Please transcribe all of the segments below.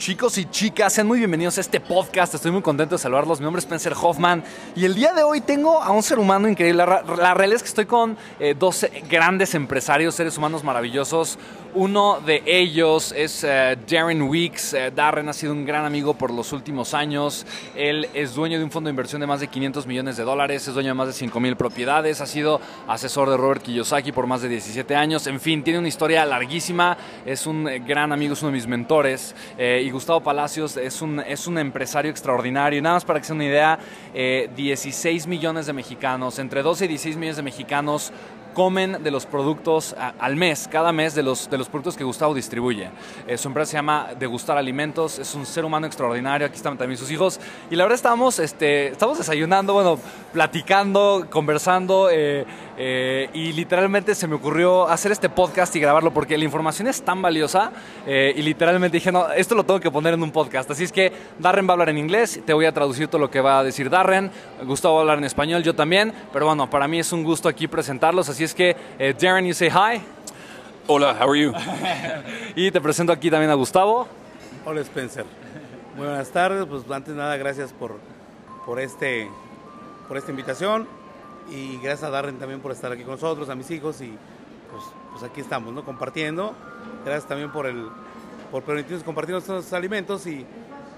Chicos y chicas, sean muy bienvenidos a este podcast. Estoy muy contento de saludarlos. Mi nombre es Spencer Hoffman y el día de hoy tengo a un ser humano increíble. La, la realidad es que estoy con eh, dos grandes empresarios, seres humanos maravillosos. Uno de ellos es eh, Darren Weeks. Eh, Darren ha sido un gran amigo por los últimos años. Él es dueño de un fondo de inversión de más de 500 millones de dólares, es dueño de más de 5 mil propiedades, ha sido asesor de Robert Kiyosaki por más de 17 años. En fin, tiene una historia larguísima. Es un gran amigo, es uno de mis mentores. Gustavo Palacios es un, es un empresario extraordinario. Nada más para que sea una idea, 16 millones de mexicanos, entre 12 y 16 millones de mexicanos comen de los productos al mes, cada mes de los, de los productos que Gustavo distribuye. Eh, su empresa se llama Degustar Alimentos, es un ser humano extraordinario, aquí están también sus hijos. Y la verdad estamos, este, estamos desayunando, bueno, platicando, conversando. Eh, eh, y literalmente se me ocurrió hacer este podcast y grabarlo porque la información es tan valiosa y literalmente dije, no, esto lo tengo que poner en un podcast. Así es que Darren va a hablar en inglés, te voy a traducir todo lo que va a decir Darren, Gustavo va a hablar en español, yo también, pero bueno, para mí es un gusto aquí presentarlos, así es que eh, Darren, you say hi. Hola, how are you? y te presento aquí también a Gustavo. Hola Spencer. Muy buenas tardes, pues antes de nada gracias por, por, este, por esta invitación y gracias a Darren también por estar aquí con nosotros, a mis hijos y pues, pues aquí estamos, ¿no? Compartiendo. Gracias también por, el, por permitirnos compartir nuestros alimentos y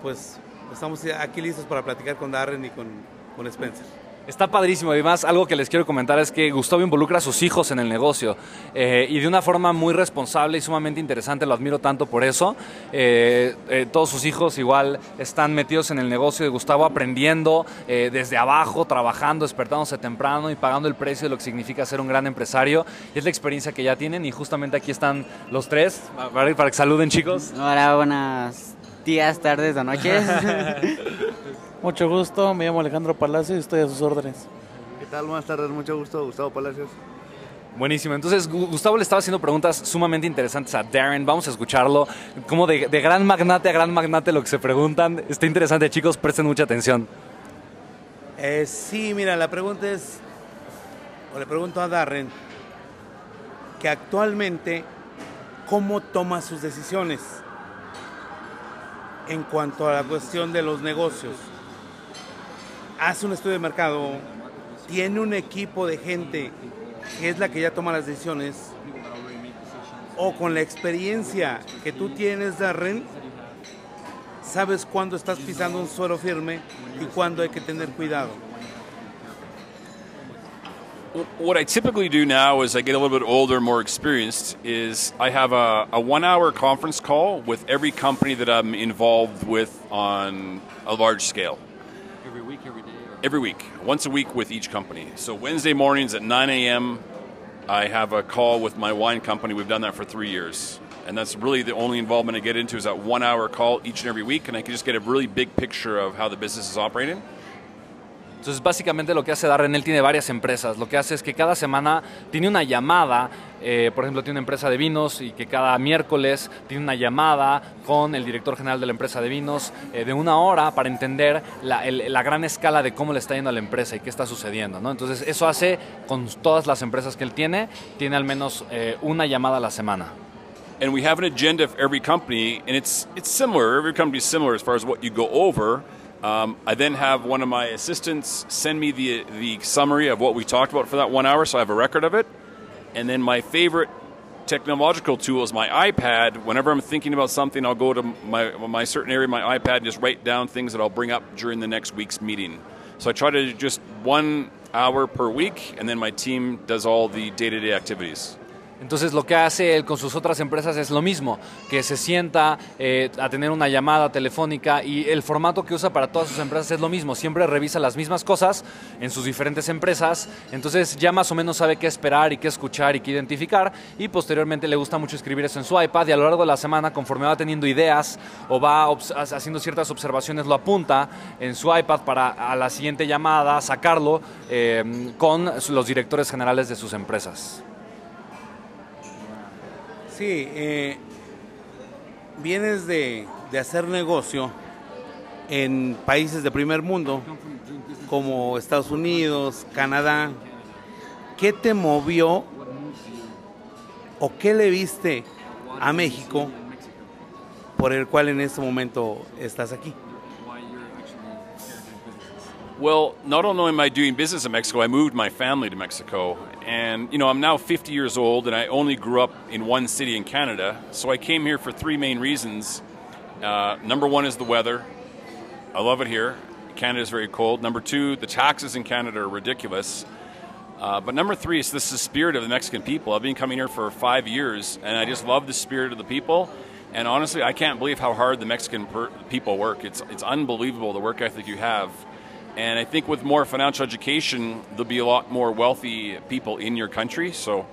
pues estamos aquí listos para platicar con Darren y con, con Spencer. Está padrísimo. Además, algo que les quiero comentar es que Gustavo involucra a sus hijos en el negocio eh, y de una forma muy responsable y sumamente interesante. Lo admiro tanto por eso. Eh, eh, todos sus hijos igual están metidos en el negocio de Gustavo, aprendiendo desde abajo, trabajando, despertándose temprano y pagando el precio de lo que significa ser un gran empresario. Y es la experiencia que ya tienen y justamente aquí están los tres para, para que saluden, chicos. Hola, buenas días, tardes o noches. Mucho gusto, me llamo Alejandro Palacios y estoy a sus órdenes. ¿Qué tal? Buenas tardes, mucho gusto, Gustavo Palacios. Buenísimo. Entonces, Gustavo le estaba haciendo preguntas sumamente interesantes a Darren. Vamos a escucharlo. Como de, gran magnate a gran magnate lo que se preguntan. Está interesante, chicos. Presten mucha atención. Eh, sí, mira, la pregunta es, o le pregunto a Darren, que actualmente, ¿cómo toma sus decisiones en cuanto a la cuestión de los negocios? Hace un estudio de mercado, tiene un equipo de gente que es la que ya toma las decisiones, o con la experiencia que tú tienes, Darren, sabes cuándo estás pisando un suelo firme y cuándo hay que tener cuidado. What I typically do now as I get a little bit older, more experienced, is I have a, a one hour conference call with every company that I'm involved with on a large scale. Every week, once a week with each company. So Wednesday mornings at 9 a.m., I have a call with my wine company. We've done that for three years. And that's really the only involvement I get into is that one hour call each and every week, and I can just get a really big picture of how the business is operating. Entonces, básicamente lo que hace Darren, él tiene varias empresas. Lo que hace es que cada semana tiene una llamada, eh, por ejemplo, tiene una empresa de vinos y que cada miércoles tiene una llamada con el director general de la empresa de vinos eh, de una hora para entender la, gran escala de cómo le está yendo a la empresa y qué está sucediendo. Entonces, eso hace con todas las empresas que él tiene, tiene al menos eh, una llamada a la semana. and we have an agenda for every company, and it's it's similar. Every company is similar as far as what you go over. Um, I then have one of my assistants send me the the summary of what we talked about for that one hour, so I have a record of it. And then my favorite technological tool is my iPad. Whenever I'm thinking about something, I'll go to my my certain area my iPad and just write down things that I'll bring up during the next week's meeting. So I try to just one hour per week, and then my team does all the day-to-day activities. Entonces lo que hace él con sus otras empresas es lo mismo, que se sienta eh, a tener una llamada telefónica y el formato que usa para todas sus empresas es lo mismo, siempre revisa las mismas cosas en sus diferentes empresas, entonces ya más o menos sabe qué esperar y qué escuchar y qué identificar y posteriormente le gusta mucho escribir eso en su iPad y a lo largo de la semana conforme va teniendo ideas o va haciendo ciertas observaciones lo apunta en su iPad para a la siguiente llamada sacarlo eh, con los directores generales de sus empresas. Sí, eh, vienes de, de hacer negocio en países de primer mundo, como Estados Unidos, Canadá. ¿Qué te movió o qué le viste a México por el cual en este momento estás aquí? Well, not only am I doing business in Mexico, I moved my family to Mexico. And, you know, I'm now 50 years old and I only grew up in one city in Canada. So I came here for three main reasons. Uh, number one is the weather. I love it here. Canada is very cold. Number two, the taxes in Canada are ridiculous. Uh, but number three is this is the spirit of the Mexican people. I've been coming here for five years, and I just love the spirit of the people. And honestly, I can't believe how hard the Mexican people work. It's it's unbelievable the work ethic you have. And I think with more financial education, there'll be a lot more wealthy people in your country. So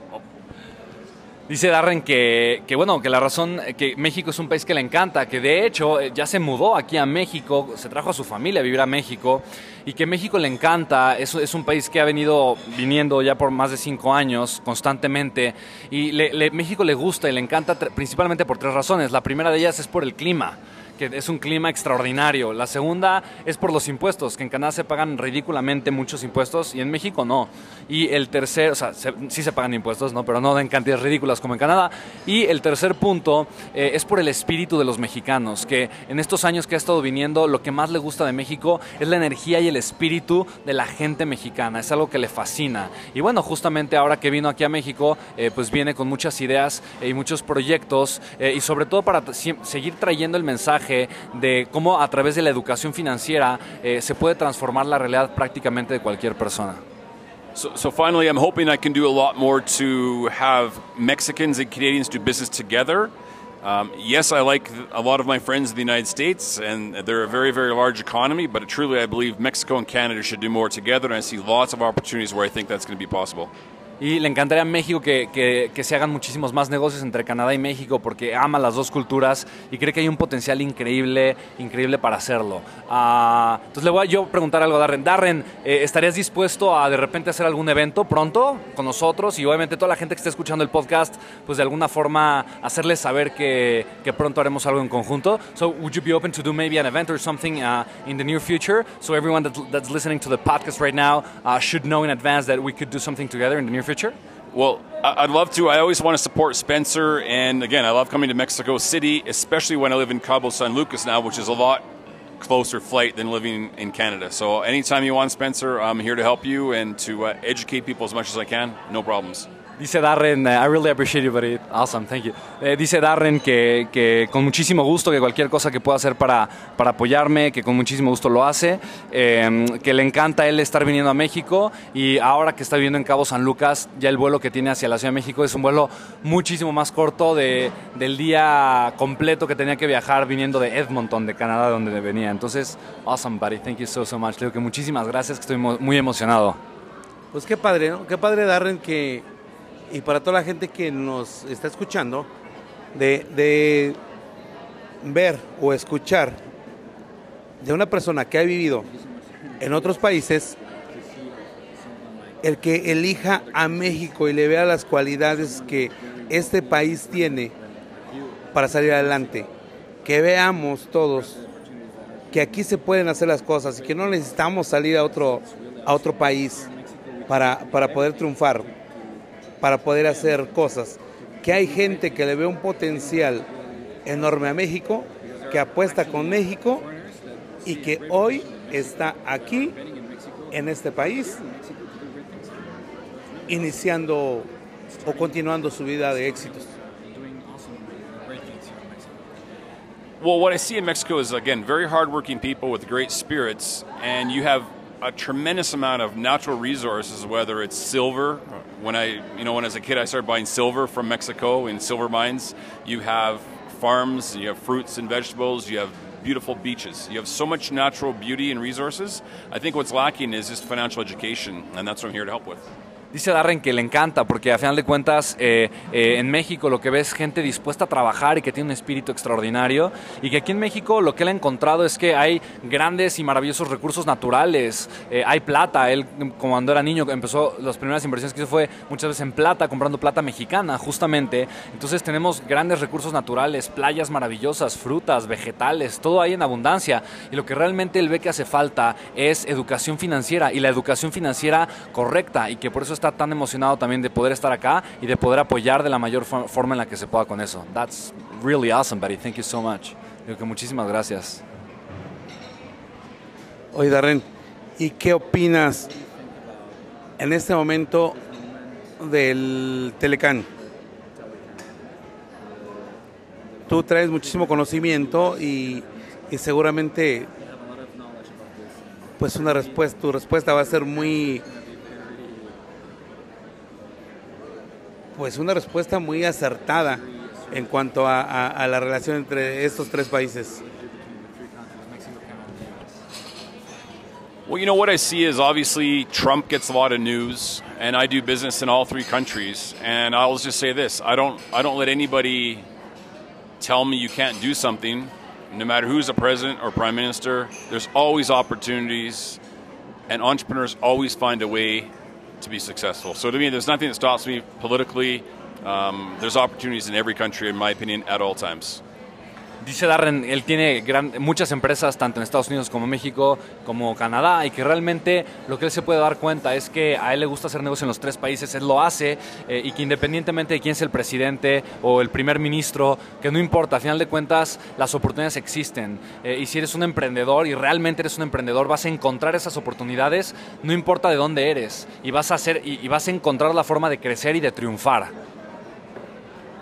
Dice Darren que, que, bueno, que la razón, que México es un país que le encanta, que de hecho eh, ya se mudó aquí a México, se trajo a su familia a vivir a México y que México le encanta, es, es un país que ha venido viniendo ya por más de cinco años constantemente y le- le- México le gusta y le encanta principalmente por tres razones. La primera de ellas es por el clima que es un clima extraordinario. La segunda es por los impuestos, que en Canadá se pagan ridículamente muchos impuestos y en México no. Y el tercer, o sea, se- sí se pagan impuestos, ¿no? pero no en cantidades ridículas como en Canadá. Y el tercer punto eh, es por el espíritu de los mexicanos, que en estos años que ha estado viniendo, lo que más le gusta de México es la energía y el espíritu de la gente mexicana. Es algo que le fascina. Y bueno, justamente ahora que vino aquí a México, eh, pues viene con muchas ideas eh, y muchos proyectos y sobre todo para seguir trayendo el mensaje de cómo a través de la educación financiera eh, se puede transformar la realidad prácticamente de cualquier persona. So, so finally, I'm hoping I can do a lot more to have Mexicans and Canadians do business together. Um, yes, I like a lot of my friends in the United States, and they're a very, very large economy. But truly, I believe Mexico and Canada should do more together, and I see lots of opportunities where I think that's going to be possible. Y le encantaría a México que, que- que se hagan muchísimos más negocios entre Canadá y México porque ama las dos culturas y cree que hay un potencial increíble, increíble para hacerlo. Ah, entonces le voy a yo preguntar algo a Darren. Darren, eh, ¿estarías dispuesto a de repente hacer algún evento pronto con nosotros? Y obviamente toda la gente que esté escuchando el podcast, pues de alguna forma hacerles saber que, que pronto haremos algo en conjunto. So would you be open to do maybe an event or something uh, in the near future? So everyone that's, that's listening to the podcast right now uh, should know in advance that we could do something together in the near future? Well, I- I'd love to. I always want to support Spencer, and again, I love coming to Mexico City, especially when I live in Cabo San Lucas now, which is a lot closer flight than living in Canada. So anytime you want, Spencer, I'm here to help you and to uh, educate people as much as I can. No problems. Dice Darren, eh, I really appreciate you, buddy. Awesome, thank you. Eh, dice Darren que, que con muchísimo gusto, que cualquier cosa que pueda hacer para, para apoyarme, que con muchísimo gusto lo hace, eh, que le encanta él estar viniendo a México y ahora que está viviendo en Cabo San Lucas, ya el vuelo que tiene hacia la Ciudad de México es un vuelo muchísimo más corto de, del día completo que tenía que viajar viniendo de Edmonton, de Canadá, de donde venía. Entonces, awesome, buddy. Thank you so, so much. Le digo que muchísimas gracias, que estoy muy emocionado. Pues qué padre, ¿no? Qué padre, Darren, que, y para toda la gente que nos está escuchando, de, de ver o escuchar de una persona que ha vivido en otros países, el que elija a México y le vea las cualidades que este país tiene para salir adelante, que veamos todos que aquí se pueden hacer las cosas y que no necesitamos salir a otro, a otro país para, para poder triunfar, para poder hacer cosas. que hay gente que le ve un potencial enorme a México, que apuesta con México y que hoy está aquí en este país iniciando o continuando su vida de éxitos. Well, what I see in Mexico is again very hardworking people with great spirits, and you have a tremendous amount of natural resources. Whether it's silver, when I, you know, when as a kid I started buying silver from Mexico in silver mines. You have farms, you have fruits and vegetables, you have beautiful beaches. You have so much natural beauty and resources. I think what's lacking is just financial education, and that's what I'm here to help with. Dice Darren que le encanta porque a final de cuentas eh, eh, en México lo que ve es gente dispuesta a trabajar y que tiene un espíritu extraordinario y que aquí en México lo que él ha encontrado es que hay grandes y maravillosos recursos naturales, eh, hay plata, él cuando era niño empezó, las primeras inversiones que hizo fue muchas veces en plata, comprando plata mexicana justamente, entonces tenemos grandes recursos naturales, playas maravillosas, frutas, vegetales, todo ahí en abundancia. Y lo que realmente él ve que hace falta es educación financiera y la educación financiera correcta y que por eso está tan emocionado también de poder estar acá y de poder apoyar de la mayor fo- forma en la que se pueda con eso. That's really awesome, buddy. Thank you so much. Digo que muchísimas gracias. Oye, Darren, ¿y qué opinas en este momento del Telecán? Tú traes muchísimo conocimiento y, y seguramente pues una respuesta, tu respuesta va a ser muy pues una respuesta muy acertada en cuanto a, a- a la relación entre estos tres países. Well, you know what I see is obviously Trump gets a lot of news, and I do business in all three countries. And I'll just say this: I don't, I don't let anybody tell me you can't do something. No matter who's the president or prime minister, there's always opportunities, and entrepreneurs always find a way to be successful. So to me, there's nothing that stops me politically. Um, there's opportunities in every country, in my opinion, at all times. Dice Darren, él tiene gran- muchas empresas, tanto en Estados Unidos como México, como Canadá, y que realmente lo que él se puede dar cuenta es que a él le gusta hacer negocio en los tres países, él lo hace, eh, y que independientemente de quién es el presidente o el primer ministro, que no importa, a final de cuentas las oportunidades existen. Eh, y si eres un emprendedor y realmente eres un emprendedor, vas a encontrar esas oportunidades, no importa de dónde eres, y vas a, hacer, y, y vas a encontrar la forma de crecer y de triunfar.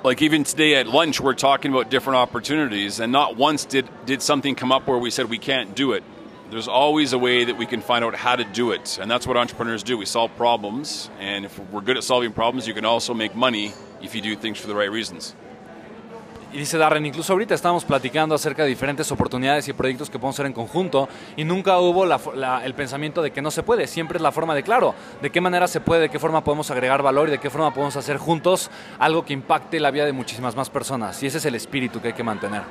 Like even today at lunch we're talking about different opportunities and not once did did something come up where we said we can't do it. There's always a way that we can find out how to do it and that's what entrepreneurs do. We solve problems and if we're good at solving problems you can also make money if you do things for the right reasons Y dice Darren, incluso ahorita estábamos platicando acerca de diferentes oportunidades y proyectos que podemos hacer en conjunto y nunca hubo la la- el pensamiento de que no se puede, siempre es la forma de claro, de qué manera se puede, de qué forma podemos agregar valor y de qué forma podemos hacer juntos algo que impacte la vida de muchísimas más personas. Y ese es el espíritu que hay que mantener.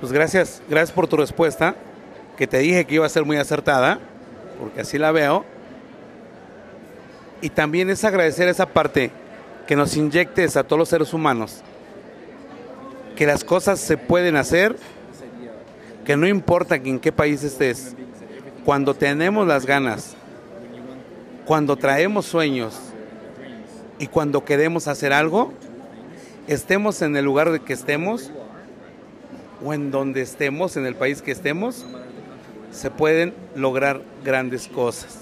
Pues gracias, gracias por tu respuesta, que te dije que iba a ser muy acertada, porque así la veo. Y también es agradecer esa parte que nos inyectes a todos los seres humanos, que las cosas se pueden hacer, que no importa en qué país estés, cuando tenemos las ganas, cuando traemos sueños y cuando queremos hacer algo, estemos en el lugar de que estemos, o en donde estemos, en el país que estemos, se pueden lograr grandes cosas.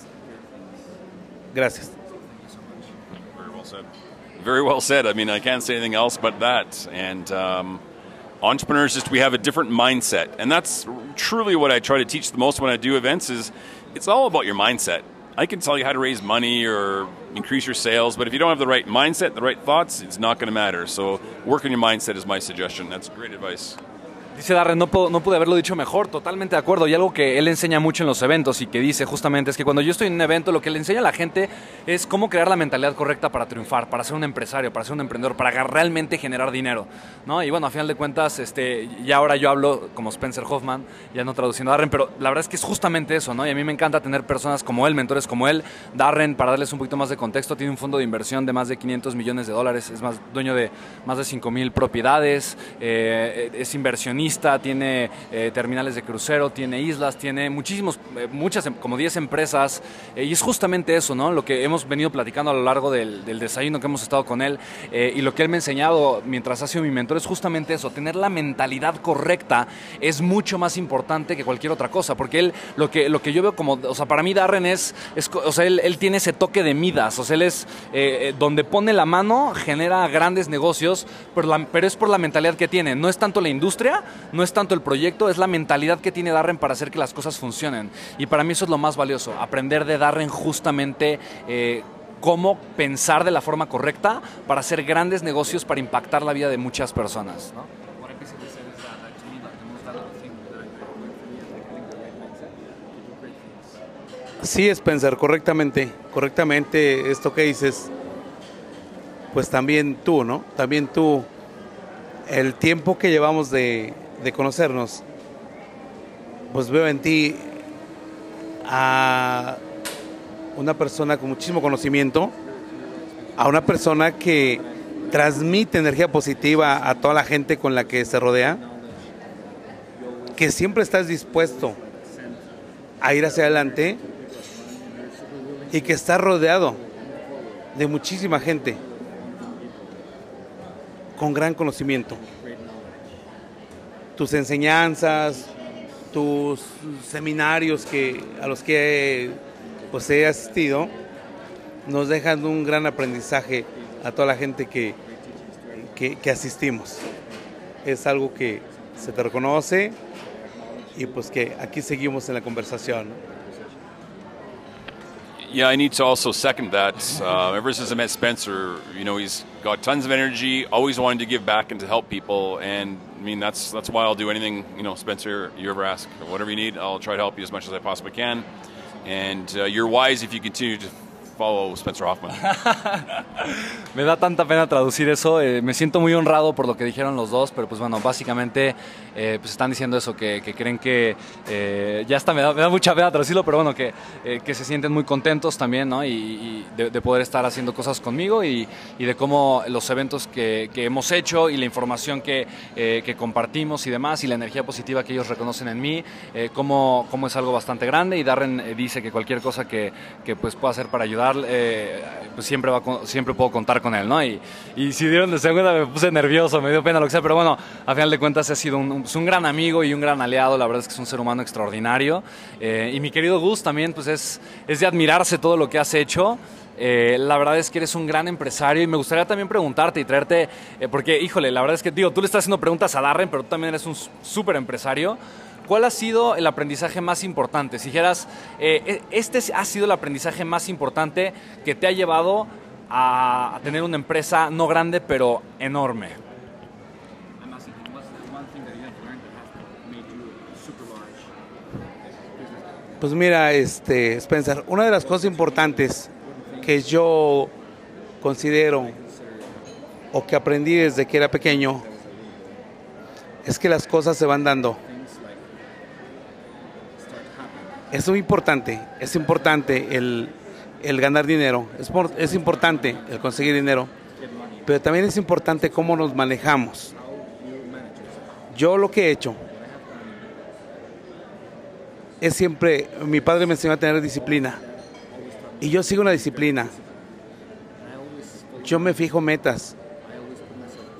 Gracias. Very well said. I mean i can't say anything else but that. And um, entrepreneurs just we have a different mindset. And that's truly what i try to teach the most when i do events is it's all about your mindset. I can tell you how to raise money or increase your sales but if you don't have the right mindset the right thoughts it's not going to matter. So work on your mindset is my suggestion. That's great advice Dice Darren, no, puedo- pude haberlo dicho mejor, totalmente de acuerdo. Y algo que él enseña mucho en los eventos y que dice justamente es que cuando yo estoy en un evento, lo que le enseña a la gente es cómo crear la mentalidad correcta para triunfar, para ser un empresario, para ser un emprendedor, para realmente generar dinero. ¿no? Y bueno, a final de cuentas, este, ya ahora yo hablo como Spencer Hoffman, ya no traduciendo a Darren, pero la verdad es que es justamente eso, ¿no? Y a mí me encanta tener personas como él, mentores como él. Darren, para darles un poquito más de contexto, tiene un fondo de inversión de más de 500 millones de dólares, es más dueño de más de 5 mil propiedades, eh, es inversionista tiene eh, terminales de crucero, tiene islas, tiene muchísimos, eh, muchas, em- como 10 empresas. eh, y es justamente eso, ¿no? Lo que hemos venido platicando a lo largo del, del desayuno que hemos estado con él eh, y lo que él me ha enseñado mientras ha sido mi mentor es justamente eso. Tener la mentalidad correcta es mucho más importante que cualquier otra cosa. Porque él, lo que, lo que yo veo como, o sea, para mí Darren es, es o sea, él, él tiene ese toque de Midas. O sea, él es eh, eh, donde pone la mano, genera grandes negocios, pero, la- pero es por la mentalidad que tiene. No es tanto la industria, no es tanto el proyecto, es la mentalidad que tiene Darren para hacer que las cosas funcionen. Y para mí eso es lo más valioso, aprender de Darren justamente eh, cómo pensar de la forma correcta para hacer grandes negocios, para impactar la vida de muchas personas. ¿no? Sí, Spencer, correctamente, correctamente esto que dices, pues también tú, ¿no? También tú, el tiempo que llevamos de, de conocernos, pues veo en ti a una persona con muchísimo conocimiento, a una persona que transmite energía positiva a toda la gente con la que se rodea, que siempre estás dispuesto a ir hacia adelante y que está rodeado de muchísima gente con gran conocimiento. Tus enseñanzas, tus seminarios que, a los que pues, he asistido, nos dejan un gran aprendizaje a toda la gente que, que, que asistimos. Es algo que se te reconoce y pues que aquí seguimos en la conversación. Yeah, I need to also second that. Uh, ever since I met Spencer, you know, he's got tons of energy, always wanting to give back and to help people. And I mean, that's that's why I'll do anything, you know, Spencer, you ever ask, whatever you need, I'll try to help you as much as I possibly can. And uh, you're wise if you continue to follow Spencer Hoffman. Me da tanta pena traducir eso. eh, me siento muy honrado por lo que dijeron los dos, pero pues bueno, básicamente eh, pues están diciendo eso, que, que creen que eh, ya está, me da, me da mucha pena traducirlo, pero bueno, que, eh, que se sienten muy contentos también, ¿no? Y, y de, de poder estar haciendo cosas conmigo y, y de cómo los eventos que, que hemos hecho y la información que, eh, que compartimos y demás y la energía positiva que ellos reconocen en mí, eh, cómo, cómo es algo bastante grande y Darren dice que cualquier cosa que, que pues pueda hacer para ayudar, eh, pues siempre, va siempre puedo contar con él, ¿no? Y, y si dieron de segunda me puse nervioso, me dio pena lo que sea, pero bueno, a final de cuentas ha sido un, un- gran amigo y un gran aliado, la verdad es que es un ser humano extraordinario. Eh, y mi querido Gus también, pues es, es de admirarse todo lo que has hecho. Eh, la verdad es que eres un gran empresario y me gustaría también preguntarte y traerte, eh, porque híjole, la verdad es que digo, tú le estás haciendo preguntas a Darren, pero tú también eres un súper empresario. ¿Cuál ha sido el aprendizaje más importante? Si dijeras, eh, este ha sido el aprendizaje más importante que te ha llevado a, a tener una empresa no grande, pero enorme. Pues mira, este, Spencer, una de las cosas importantes que yo considero o que aprendí desde que era pequeño es que las cosas se van dando. Es muy importante, es importante el, el ganar dinero, es, es importante el conseguir dinero, pero también es importante cómo nos manejamos. Yo lo que he hecho es siempre, mi padre me enseñó a tener disciplina. Y yo sigo una disciplina. Yo me fijo metas.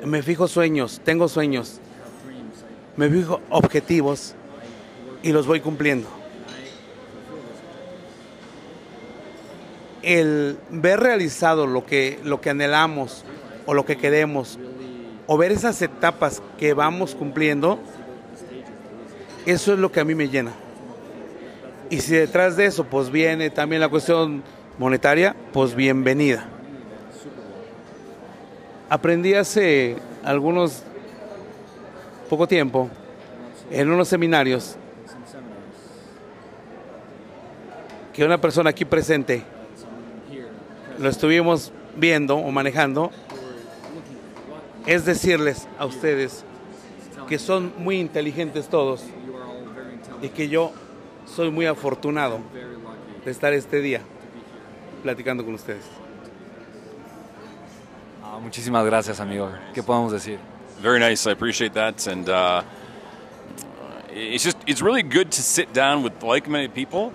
Me fijo sueños, tengo sueños. Me fijo objetivos y los voy cumpliendo. El ver realizado lo que, lo que anhelamos o lo que queremos, o ver esas etapas que vamos cumpliendo, eso es lo que a mí me llena. Y si detrás de eso pues viene también la cuestión monetaria, pues bienvenida. Aprendí hace algunos poco tiempo en unos seminarios que una persona aquí presente lo estuvimos viendo o manejando es decirles a ustedes que son muy inteligentes todos y que yo soy muy afortunado de estar este día platicando con ustedes. Ah, muchísimas gracias, amigo. ¿Qué podemos decir? Very nice. I appreciate that. And uh, it's just it's really good to sit down with like-minded people.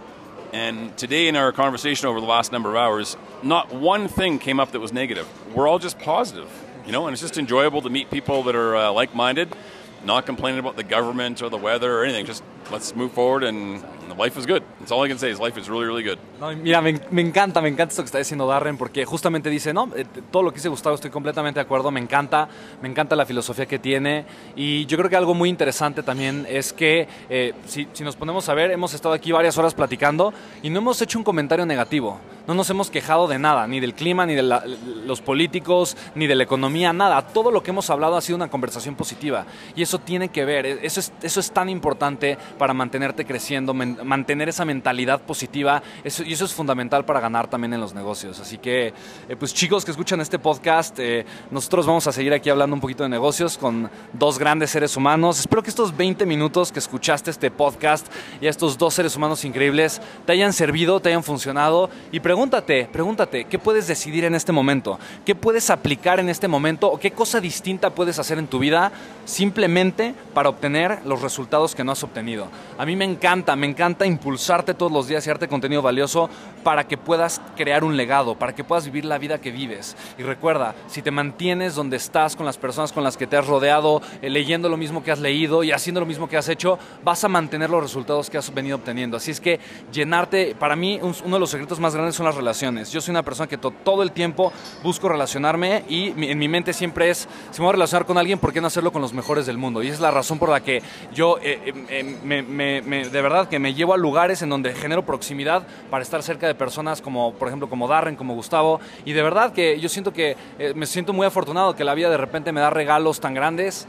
And today in our conversation over the last number of hours, not one thing came up that was negative. We're all just positive, you know, and it's just enjoyable to meet people that are uh, like-minded, not complaining about the government or the weather or anything. Just let's move forward and life is good. That's all I can say is life is really, really good. No, mira, me, encanta, me encanta esto que está diciendo Darren, porque justamente dice, no, eh, todo lo que dice Gustavo estoy completamente de acuerdo, me encanta, me encanta la filosofía que tiene. Y yo creo que algo muy interesante también es que, eh, si, si nos ponemos a ver, hemos estado aquí varias horas platicando y no hemos hecho un comentario negativo. No nos hemos quejado de nada, ni del clima, ni de la, los políticos, ni de la economía, nada. Todo lo que hemos hablado ha sido una conversación positiva. Y eso tiene que ver, e, eso es, eso es tan importante para mantenerte creciendo, mantener esa mentalidad positiva. Y eso es fundamental para ganar también en los negocios. Así que, eh, pues chicos que escuchan este podcast, eh, nosotros vamos a seguir aquí hablando un poquito de negocios con dos grandes seres humanos. Espero que estos 20 minutos que escuchaste este podcast y a estos dos seres humanos increíbles te hayan servido, te hayan funcionado. Y pregúntate, pregúntate, ¿qué puedes decidir en este momento? ¿Qué puedes aplicar en este momento? ¿O qué cosa distinta puedes hacer en tu vida simplemente para obtener los resultados que no has obtenido? A mí me encanta, me encanta impulsarte todos los días y darte contenido valioso para que puedas crear un legado, para que puedas vivir la vida que vives. Y recuerda, si te mantienes donde estás con las personas con las que te has rodeado, eh, leyendo lo mismo que has leído y haciendo lo mismo que has hecho, vas a mantener los resultados que has venido obteniendo. Así es que llenarte, para mí uno de los secretos más grandes son las relaciones. Yo soy una persona que todo el tiempo busco relacionarme y en mi mente siempre es, si me voy a relacionar con alguien, ¿por qué no hacerlo con los mejores del mundo? Y es la razón por la que yo eh, eh, me, de verdad que me llevo a lugares en donde genero proximidad para estar cerca de personas como, por ejemplo, como Darren, como Gustavo. Y de verdad que yo siento que eh, me siento muy afortunado que la vida de repente me da regalos tan grandes,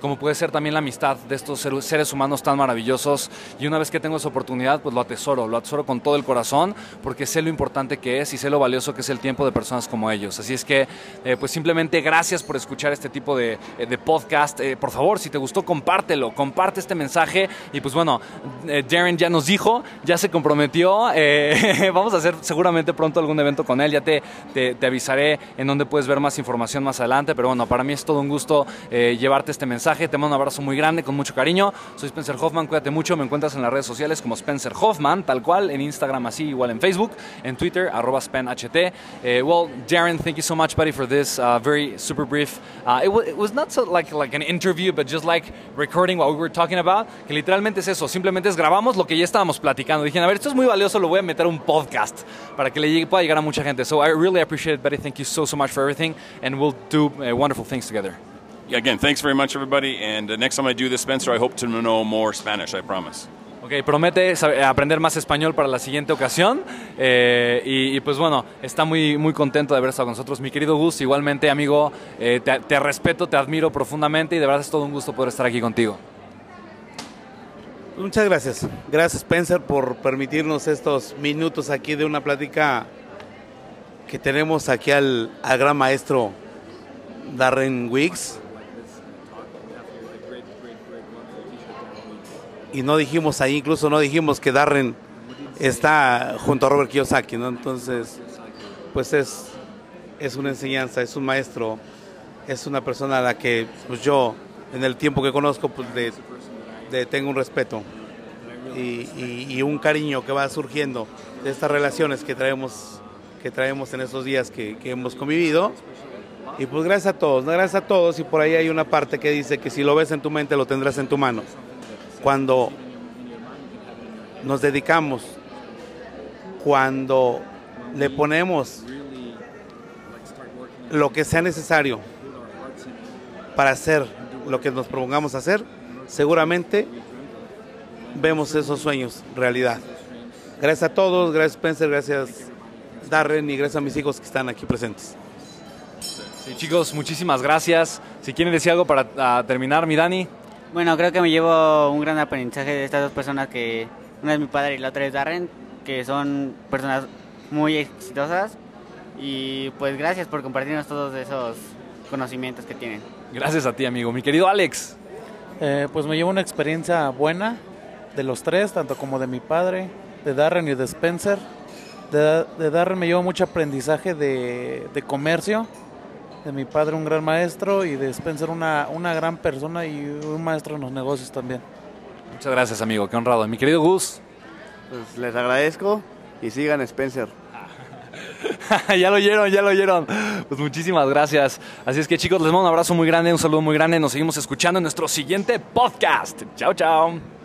como puede ser también la amistad de estos seres humanos tan maravillosos. Y una vez que tengo esa oportunidad, pues lo atesoro, lo atesoro con todo el corazón, porque sé lo importante que es y sé lo valioso que es el tiempo de personas como ellos. Así es que, pues simplemente gracias por escuchar este tipo de, de podcast. por favor, si te gustó, compártelo, comparte este mensaje. Y pues bueno, Darren ya nos dijo, ya se comprometió. Eh, vamos a hacer seguramente pronto algún evento con él. Ya te, te, avisaré en donde puedes ver más información más adelante. Pero bueno, para mí es todo un gusto eh, llevarte este mensaje. Te mando un abrazo muy grande, con mucho cariño. Soy Spencer Hoffman, cuídate mucho. Me encuentras en las redes sociales como Spencer Hoffman, tal cual, en Instagram así, igual en Facebook, en Twitter, SpenHT. Eh, well, Darren, thank you so much, buddy, for this uh, very super brief. Uh, it, it, was not so like, like an interview, but just like recording what we were talking about. Que literalmente es eso, simplemente es grabamos lo que ya estábamos platicando. Dije, a ver, esto es muy valioso, lo voy a meter a un podcast para que le llegue, pueda llegar a mucha gente. So I really appreciate it, Betty. Thank you so, so much for everything, and we'll do uh, wonderful things together. Yeah, again, thanks very much, everybody. And uh, next time I do this, Spencer, I hope to know more Spanish, I promise. Ok, promete aprender más español para la siguiente ocasión. Eh, y, pues bueno, está muy, muy contento de haber estado con nosotros. Mi querido Gus, igualmente, amigo, eh, te, te respeto, te admiro profundamente y de verdad es todo un gusto poder estar aquí contigo. Muchas gracias. Gracias Spencer por permitirnos estos minutos aquí de una plática que tenemos aquí al, gran maestro Darren Wiggs. Y no dijimos ahí, incluso no dijimos que Darren está junto a Robert Kiyosaki, ¿no? Entonces, pues es, es una enseñanza, es un maestro, es una persona a la que pues yo, en el tiempo que conozco, pues de tengo un respeto y, un cariño que va surgiendo de estas relaciones que traemos, que traemos en estos días que, hemos convivido. Y pues gracias a todos, gracias a todos. Y por ahí hay una parte que dice que si lo ves en tu mente, lo tendrás en tu mano. Cuando nos dedicamos, cuando le ponemos lo que sea necesario para hacer lo que nos propongamos hacer, seguramente vemos esos sueños realidad. Gracias a todos, gracias Spencer, gracias Darren y gracias a mis hijos que están aquí presentes. Sí, chicos, muchísimas gracias. Si quieren decir algo para terminar, mi Dani. Bueno, creo que me llevo un gran aprendizaje de estas dos personas que una es mi padre y la otra es Darren, que son personas muy exitosas y pues gracias por compartirnos todos esos conocimientos que tienen. Gracias a ti, amigo. Mi querido Alex. Eh, pues me llevo una experiencia buena de los tres, tanto como de mi padre, de Darren y de Spencer. De, Darren me llevo mucho aprendizaje de, comercio, de mi padre un gran maestro y de Spencer una, una gran persona y un maestro en los negocios también. Muchas gracias, amigo. Qué honrado. Mi querido Gus. Pues les agradezco y sigan Spencer. ya lo oyeron, ya lo oyeron. Pues muchísimas gracias. Así es que chicos, les mando un abrazo muy grande, un saludo muy grande. Nos seguimos escuchando en nuestro siguiente podcast. Chao, chao.